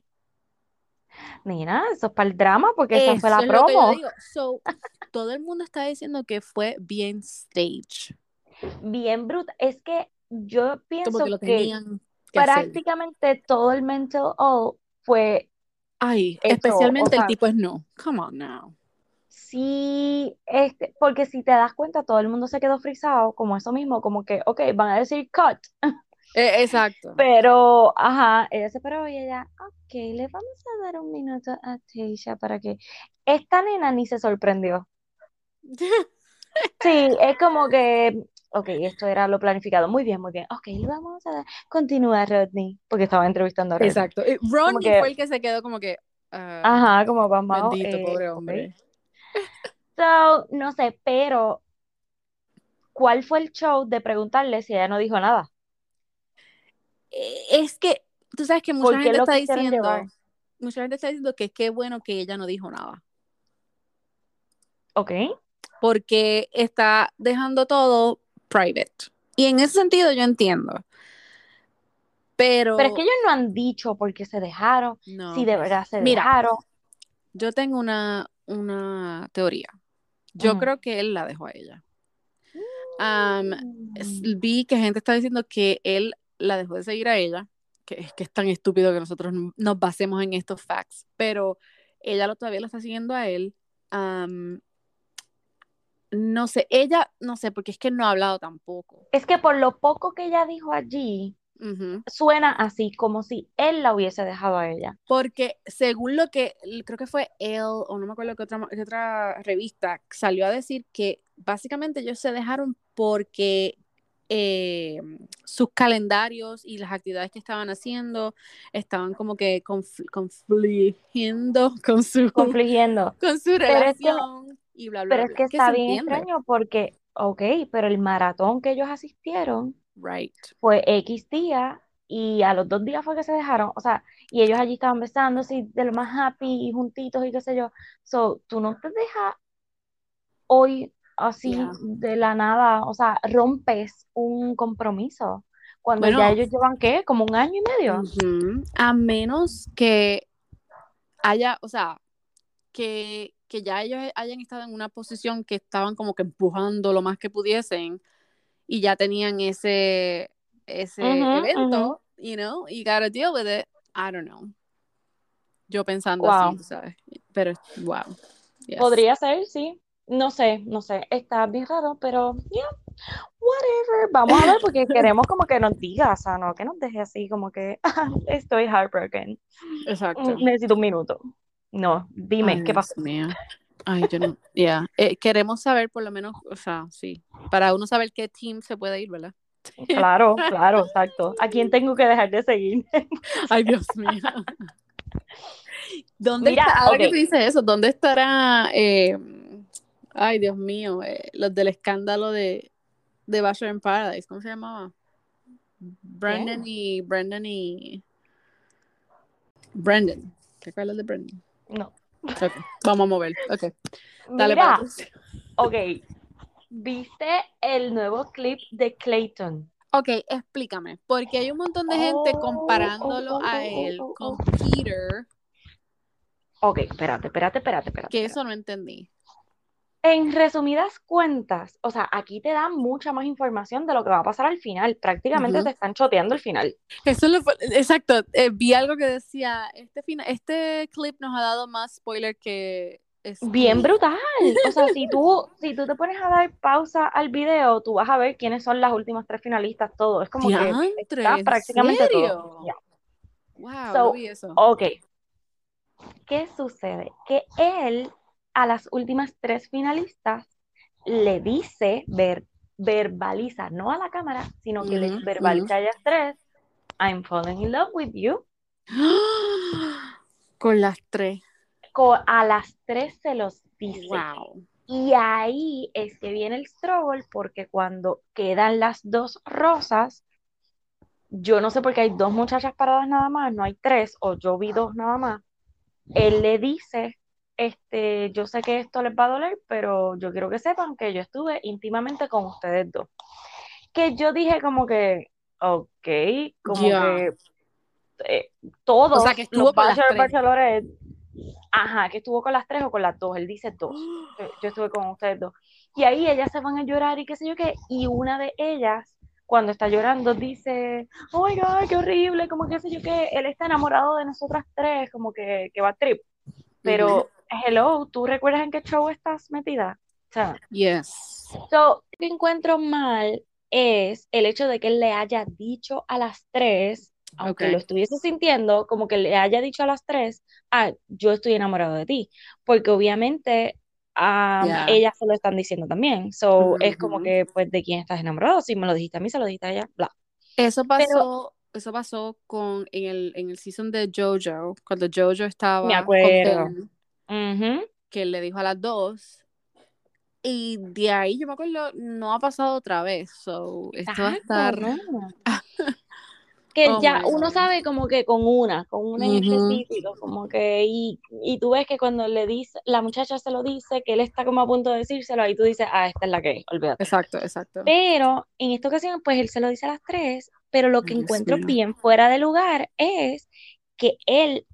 Nena, eso es para el drama, porque esa fue la Eso es lo que yo promo. digo. So, todo el mundo está diciendo que fue bien stage, Bien bruta. Es que yo como pienso que lo que tenían que hacer. prácticamente todo el mental all fue Ay, hecho, especialmente o sea, el tipo es no. Come on now. sí, este, porque si te das cuenta, todo el mundo se quedó frisado, como eso mismo, como que, ok, van a decir cut, Eh, exacto. pero, ajá, ella se paró y ella, ok, le vamos a dar un minuto a Tasha para que esta nena ni se sorprendió. Sí, es como que, ok, esto era lo planificado. Muy bien, muy bien. Ok, vamos a dar. Continúa, Rodney, porque estaba entrevistando a Rodney. Exacto. Y Ronnie que- fue el que se quedó como que. ah, Ajá, como vamos. Bendito, eh, pobre hombre. So, no sé, pero ¿cuál fue el show de preguntarle si ella no dijo nada? Eh, Es que, tú sabes que mucha ¿Por qué gente está diciendo, llevar? mucha gente está diciendo que qué bueno que ella no dijo nada. Ok. Porque está dejando todo private. Y en ese sentido yo entiendo. Pero, Pero es que ellos no han dicho por qué se dejaron, no. si de verdad se Mira, dejaron. Yo tengo una, una teoría. Yo creo que él la dejó a ella. s- vi que gente está diciendo que él la dejó de seguir a ella, que es que es tan estúpido que nosotros nos basemos en estos facts, pero ella lo, todavía lo está siguiendo a él. No sé, ella, no sé, porque es que no ha hablado tampoco. Es que por lo poco que ella dijo allí, suena así, como si él la hubiese dejado a ella. Porque según lo que creo que fue él, o no me acuerdo qué otra, qué otra revista, salió a decir que básicamente ellos se dejaron porque eh, sus calendarios y las actividades que estaban haciendo estaban como que confl- confligiendo con su, Confligiendo. con su relación y bla, bla, pero es que Que está bien entiende. extraño porque, ok, pero el maratón que ellos asistieron Right. fue X día y a los dos días fue que se dejaron, o sea, y ellos allí estaban besándose y de lo más happy y juntitos y qué sé yo. So, tú no te dejas hoy así Yeah. de la nada, o sea, rompes un compromiso cuando ya ellos llevan, ¿qué? Como un año y medio. a menos que haya, o sea, que, que ya ellos hayan estado en una posición que estaban como que empujando lo más que pudiesen y ya tenían ese, ese Ujú, ujú. evento, you know, you gotta deal with it. I don't know. Yo pensando Wow. así, sabes. Pero, wow. Yes. Podría ser, sí. No sé, no sé. Está bien raro, pero yeah, whatever. Vamos a ver porque queremos como que nos diga, o sea, no que nos deje así como que "Ah, estoy heartbroken. Exacto. Necesito un minuto. No, dime, Ay, ¿qué pasó? Mío. Ay, yo no. Yeah. Eh, queremos saber por lo menos, o sea, sí, para uno saber qué team se puede ir, ¿verdad? Claro, claro, exacto. ¿A quién tengo que dejar de seguir? Ay, Dios mío. ¿Dónde Mira, está, ahora que ok. tú dices eso, ¿dónde estará, eh, ay, Dios mío, eh, los del escándalo de, de Bachelor in Paradise? ¿Cómo se llamaba? Brandon y, Brandon y, Brandon. ¿Te acuerdas de Brandon? No. Ok, vamos a mover, ok. Dale Mira, ok. ¿Viste el nuevo clip de Clayton? Ok, explícame, porque hay un montón de gente Oh, comparándolo oh, a oh, él con. Peter, Ok, espérate, espérate, espérate, espérate. que eso no entendí. En resumidas cuentas, o sea, aquí te dan mucha más información de lo que va a pasar al final. Prácticamente Ujú. te están choteando el final. Eso lo exacto, eh, vi algo que decía, este, fina- este clip nos ha dado más spoiler que Bien este, brutal. O sea, si tú, si tú te pones a dar pausa al video, tú vas a ver quiénes son las últimas tres finalistas, todo. Es como que diantre, está ¿en prácticamente todo. serio? Ya. Wow, no So, vi eso. ok. ¿Qué sucede? Que él a las últimas tres finalistas le dice, ver, verbaliza, no a la cámara, sino que les Ujú, verbaliza a ellas tres, I'm falling in love with you. Con las tres. Co- a las tres se los dice. Wow. Y ahí es que viene el struggle, porque cuando quedan las dos rosas, yo no sé por qué hay dos muchachas paradas nada más, no hay tres, o yo vi dos nada más. Él le dice, este, yo sé que esto les va a doler, pero yo quiero que sepan que yo estuve íntimamente con ustedes dos. Que yo dije como que, ok, como Ya. que eh, O todos sea, que estuvo los con las bachelor, tres. bachelorette, ajá, que estuvo con las tres o con las dos, él dice dos, yo, yo estuve con ustedes dos. Y ahí ellas se van a llorar y qué sé yo qué, y una de ellas, cuando está llorando, dice, oh my God, qué horrible, como qué sé yo qué, él está enamorado de nosotras tres, como que, que va a trip. Pero, hello, ¿tú recuerdas en qué show estás metida? O sea, Yes. So, lo que encuentro mal es el hecho de que él le haya dicho a las tres, aunque lo estuviese sintiendo, como que le haya dicho a las tres, ah, yo estoy enamorado de ti, porque obviamente Ya. ellas se lo están diciendo también, so es como que, pues, ¿de quién estás enamorado? Si me lo dijiste a mí, se lo dijiste a ella, bla. Eso Pero pasó, eso pasó con en el, en el season de Jojo, cuando Jojo me estaba con que él le dijo a las dos. Y de ahí yo me acuerdo, no ha pasado otra vez. So, esto va a estar. ¿no? que Oh ya uno God. sabe como que con una, con una en específico, como que, y, y tú ves que cuando le dice, la muchacha se lo dice, que él está como a punto de decírselo, ahí tú dices, ah, esta es la que es, olvídate. Exacto, exacto. Pero en esta ocasión, pues él se lo dice a las tres, pero lo que Dios encuentro mío. bien fuera de lugar es que él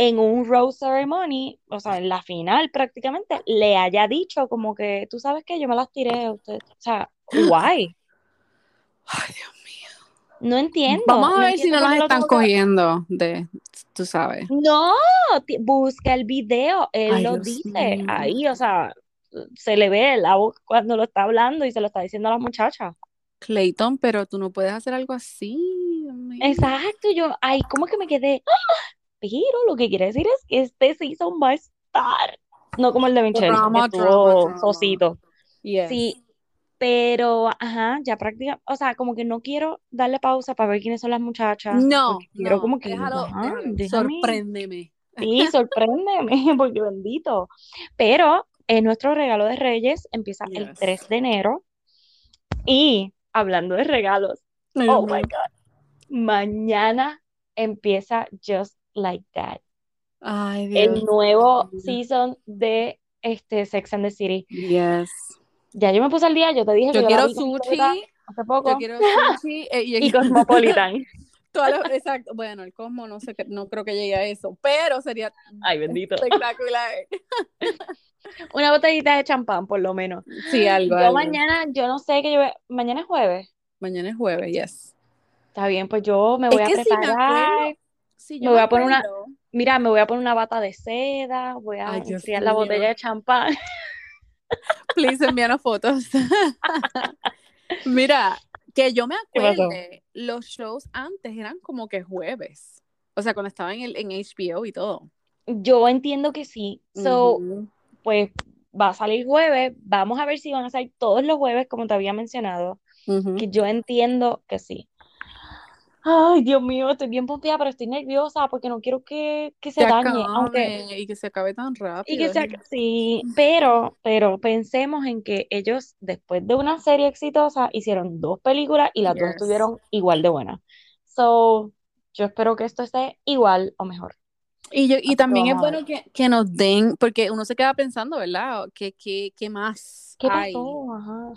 en un rose ceremony, o sea, en la final prácticamente, le haya dicho como que, tú sabes que yo me las tiré a usted, o sea, Why? Ay, Dios mío. No entiendo. Vamos a ver si no lo están cogiendo de, tú sabes. No, busca el video, él Ay, lo Dios dice mío. ahí, o sea, se le ve la boca cuando lo está hablando y se lo está diciendo a la muchacha. Clayton, pero tú no puedes hacer algo así. Exacto, yo, ay, ¿cómo que me quedé? ¡Ah! Pero lo que quiere decir es que este season va a estar, no como el de Michelle, que Drama, estuvo drama, sosito. Yes. Sí, pero, ajá, ya prácticamente, o sea, como que no quiero darle pausa para ver quiénes son las muchachas, No, quiero no, como que, déjalo, ajá, déjalo. Sorpréndeme. Sí, sorpréndeme, porque bendito. Pero es nuestro regalo de Reyes, empieza el Yes. 3 de enero. Y hablando de regalos, oh my. God, mañana empieza Just Like That, Ay, el Dios nuevo mío. season de este Sex and the City. Yes. Ya yo me puse al día, yo te dije que Yo la quiero sushi, hace poco. yo quiero sushi eh, y, Y Cosmopolitan. las- exacto. Bueno, el Cosmo no sé, no creo que llegue a eso, pero sería Ay, bendito. espectacular. Una botellita de champán, por lo menos. Sí, algo, Yo algo. mañana, yo no sé que yo. Mañana es jueves. Mañana es jueves, yes. Está bien, pues yo me voy Es a que si me preparar. Acuerdo, sí, me yo voy me a poner una- acuerdo. Mira, me voy a poner una bata de seda, voy a enfriar la botella de champán. Please envíanos fotos. Mira, que yo me acuerde, los shows antes eran como que jueves. O sea, cuando estaba en, el, en HBO y todo. Yo entiendo que sí. So, pues va a salir jueves. Vamos a ver si van a salir todos los jueves, como te había mencionado. Que yo entiendo que sí. Ay, Dios mío, estoy bien pompeada, pero estoy nerviosa porque no quiero que, que se Que dañe. Aunque, y que se acabe tan rápido. y que se sí, pero, pero pensemos en que ellos, después de una serie exitosa, hicieron dos películas y las dos estuvieron igual de buenas. So, yo espero que esto esté igual o mejor. Y, yo, y que también es bueno que, que nos den, porque uno se queda pensando, ¿verdad? ¿Qué, qué, qué más ¿Qué hay? pasó? Ajá.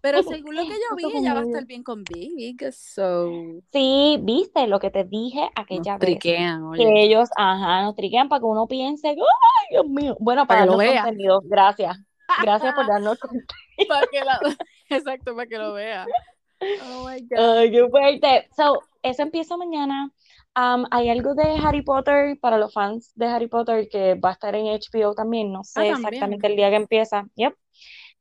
Pero según lo que yo vi, ella va a estar bien con Big, so Sí, viste lo que te dije nos aquella vez. triquean, Que oye. ellos, ajá, nos triquean para que uno piense, ¡ay, Dios mío! Bueno, Para para que lo darnos vea. contenido. Gracias. Gracias por darnos contenido. Para que la- Exacto, para que lo vea. Oh my God. Ay, qué fuerte. So, eso empieza mañana. Um, hay algo de Harry Potter para los fans de Harry Potter que va a estar en HBO también. No sé Ah, también. exactamente el día que empieza. Yep.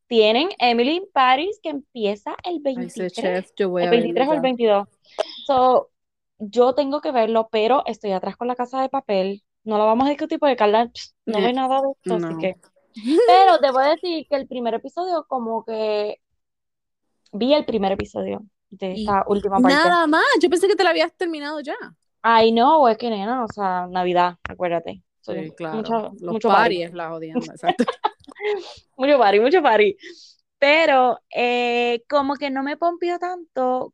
Tienen Emily in Paris que empieza el Ay, ese 23. chef, yo voy El a verlo 23 o el ya. 22. So, yo tengo que verlo, pero estoy atrás con la casa de papel. No lo vamos a discutir porque Carla no ve nada de esto, así no. que. Pero debo decir que el primer episodio, como que vi el primer episodio de esta última parte. Nada más, yo pensé que te la habías terminado ya. Ay, no, es que nena, o sea, Navidad, acuérdate. Soy Sí, claro. mucho, Los mucho party. es la jodienda, exacto. Mucho party, mucho party. Pero eh, como que no me pompió tanto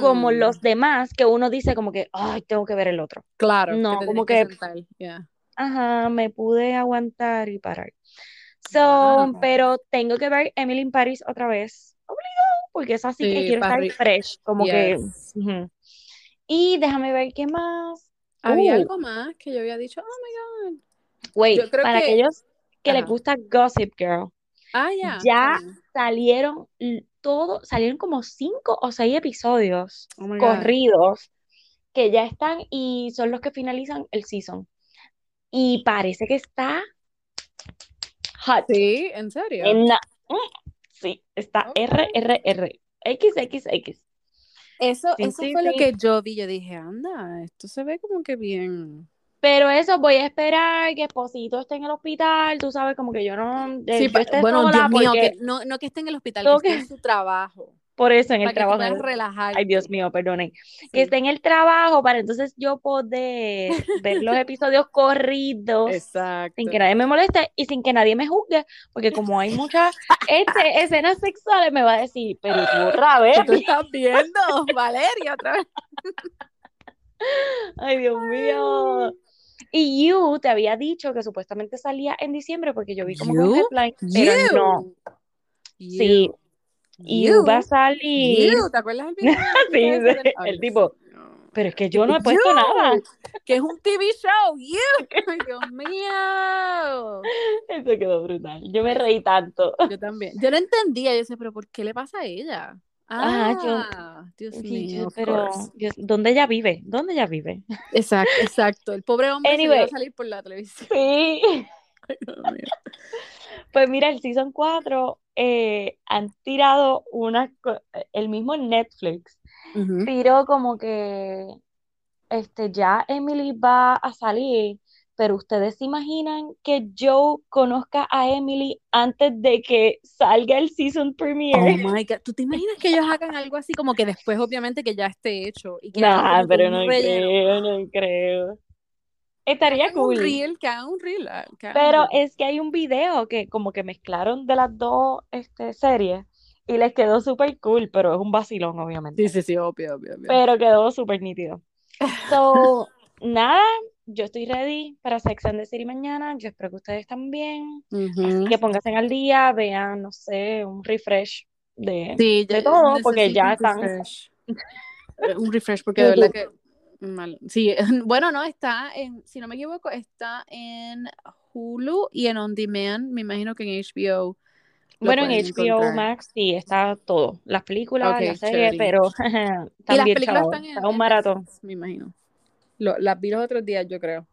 como Mm, los demás, que uno dice como que, ay, tengo que ver el otro. claro, que No, te como que, sentar, yeah. ajá, me pude aguantar y parar. So, Wow. pero tengo que ver Emily in Paris otra vez, obligado, porque es así que Sí, quiero estar parri- fresh, como que, yes. ujú. Y déjame ver qué más. Había Uh, algo más que yo había dicho, oh my God. wait, Yo creo para que, aquellos que les gusta Gossip Girl, Ah, ya, ya salieron todo, salieron como cinco o seis episodios Oh corridos que ya están y son los que finalizan el season. Y parece que está hot. Sí, ¿en serio? En la- mm, sí, está Ok. RRR. XXX. Eso, Sí, eso sí, fue lo que yo vi. Yo dije, anda, esto se ve como que bien. Pero eso voy a esperar que Esposito esté en el hospital, tú sabes, como que yo no, eh, Sí, yo pa- esté bueno, sola Dios mío, porque que no, no que esté en el hospital, que tengo esté que, en su trabajo, por eso en el para trabajo, ay Dios mío, perdonen, que esté en el trabajo para entonces yo poder ver los episodios corridos sin que exacto. nadie me moleste y sin que nadie me juzgue, porque como hay muchas este, escenas sexuales me va a decir, pero tú otra vez, ¿Qué tú estás viendo, Valeria, otra vez? ay Dios mío. Y You te había dicho que supuestamente salía en diciembre porque yo vi como que un You, headline, pero no. you, Sí, You va a salir. you. ¿Te acuerdas el video Sí, el tipo, pero es que yo no he puesto nada. Que es un TV show. You. Ay, Dios mío. Eso quedó brutal. Yo me reí tanto. Yo también. Yo no entendía. Yo decía, pero ¿por qué le pasa a ella? Ah, yo- Ah, Dios mío. yo- pero ¿dónde ella vive? ¿Dónde ella vive? Exacto, exacto. El pobre hombre se Anyway. a salir por la televisión. Sí. Ay, Dios mío. Pues mira, el season 4 eh, han tirado una, el mismo Netflix Ujú. tiró como que este, ya Emily va a salir, pero ustedes se imaginan que Joe conozca a Emily antes de que salga el season Oh premiere. my God. ¿Tú te imaginas que ellos hagan algo así como que después, obviamente, que ya esté hecho? Y que Nah, pero no relleno? creo, no creo. Estaría hagan un cool. reel, que hagan un reel. ah, que hagan un Pero reel. es que hay un video que como que mezclaron de las dos este, series y les quedó súper cool, pero es un vacilón, obviamente. Sí, sí, sí, obvio, obvio, obvio. Pero quedó súper nítido. So, nada, yo estoy ready para Sex and the City mañana. Yo espero que ustedes también. Ujú. Que pónganse al día, vean, no sé, un refresh de, Sí, de todo, porque ya un están. Un refresh, porque de verdad que. Mal. Sí, bueno, no, está en, si no me equivoco, está en Hulu y en On Demand. Me imagino que en HBO. Bueno, en HBO encontrar. Max sí está todo, las películas, Ok, la serie, chévere. pero Y están las películas chavos, están en, está un en maratón. Netflix, me imagino. Lo- las vi los otros días, yo creo.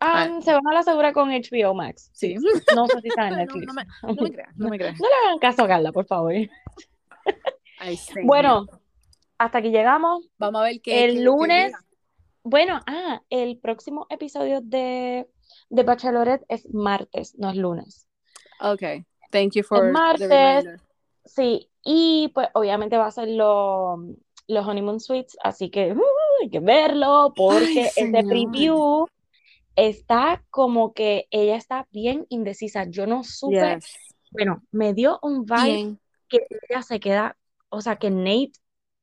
Ah, Ah, se van a la segura con HBO Max. sí. No sé si está en No, Netflix. no me, no me creas, no me creas. No le hagan caso a Carla, por favor. Ay. Bueno, hasta aquí llegamos. vamos a ver qué El qué lunes, bueno, ah, el próximo episodio de, de Bachelorette es martes, no es lunes. Ok, thank you for the martes. Sí, y pues obviamente va a ser lo- los Honeymoon Suites, así que uh, hay que verlo porque ese señor. preview está como que ella está bien indecisa. Yo no supe, Yes. bueno, me dio un vibe Bien. que ella se queda, o sea, que Nate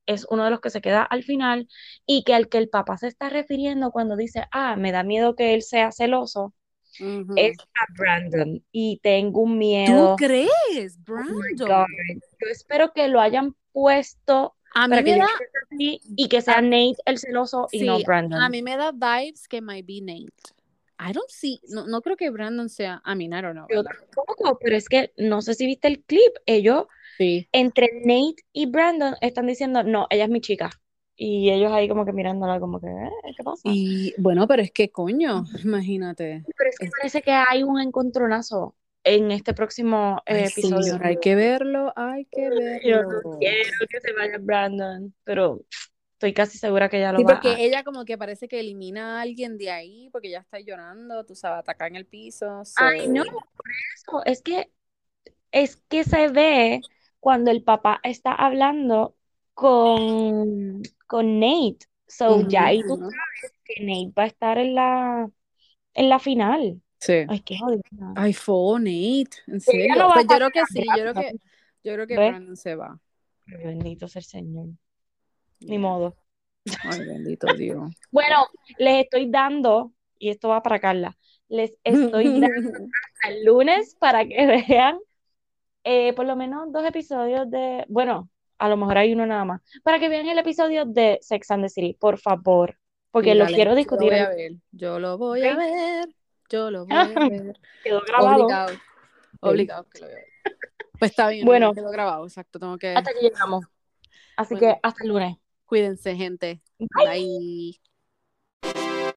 es uno de los que se queda al final y que al que el papá se está refiriendo cuando dice, ah, me da miedo que él sea celoso, es a Brandon y tengo un ¿Tú miedo. crees, Oh Brandon? Yo espero que lo hayan puesto A mí para me da, y que sea Nate el celoso y no sí, Brandon. a mí me da vibes que might be Nate. I don't see, no, no creo que Brandon sea, I mean, I don't know, Yo tampoco, pero es que no sé si viste el clip. Ellos, Sí. entre Nate y Brandon, están diciendo, no, ella es mi chica. Y ellos ahí como que mirándola como que, "Eh, ¿qué pasa? Y bueno, pero es que coño, imagínate. Pero es que Es- parece que hay un encontronazo en este próximo eh, Ay, episodio. señor, hay que verlo, hay que Yo no verlo. quiero que se vaya Brandon, pero estoy casi segura que ella lo Sí, va porque a... ella como que parece que elimina a alguien de ahí porque ya está llorando, tú sabes, atacar en el piso. Ay, no, por eso, es que, es que se ve cuando el papá está hablando con, con Nate. So, ya ahí tú sabes que Nate va a estar en la, en la final. Sí. Ay, qué jodida. Ay, fue Nate, en serio. no Pues yo creo que sí, yo creo que, yo creo que ¿Ves? Brandon se va. Bendito sea el Señor. Ni modo. Ay, bendito Dios. Bueno, les estoy dando, y esto va para Carla, les estoy dando hasta el lunes para que vean eh, por lo menos dos episodios de, bueno, a lo mejor hay uno nada más, para que vean el episodio de Sex and the City, por favor, porque lo quiero Yo lo discutir. voy a ver, yo lo voy a ver, yo lo voy a ver. Quedó grabado. Obligado, obligado que lo voy a ver. Pues está bien, Bueno. quedó grabado, exacto, tengo que... Hasta aquí llegamos. Así Bueno. que hasta el lunes. Cuídense, gente. Bye. Bye.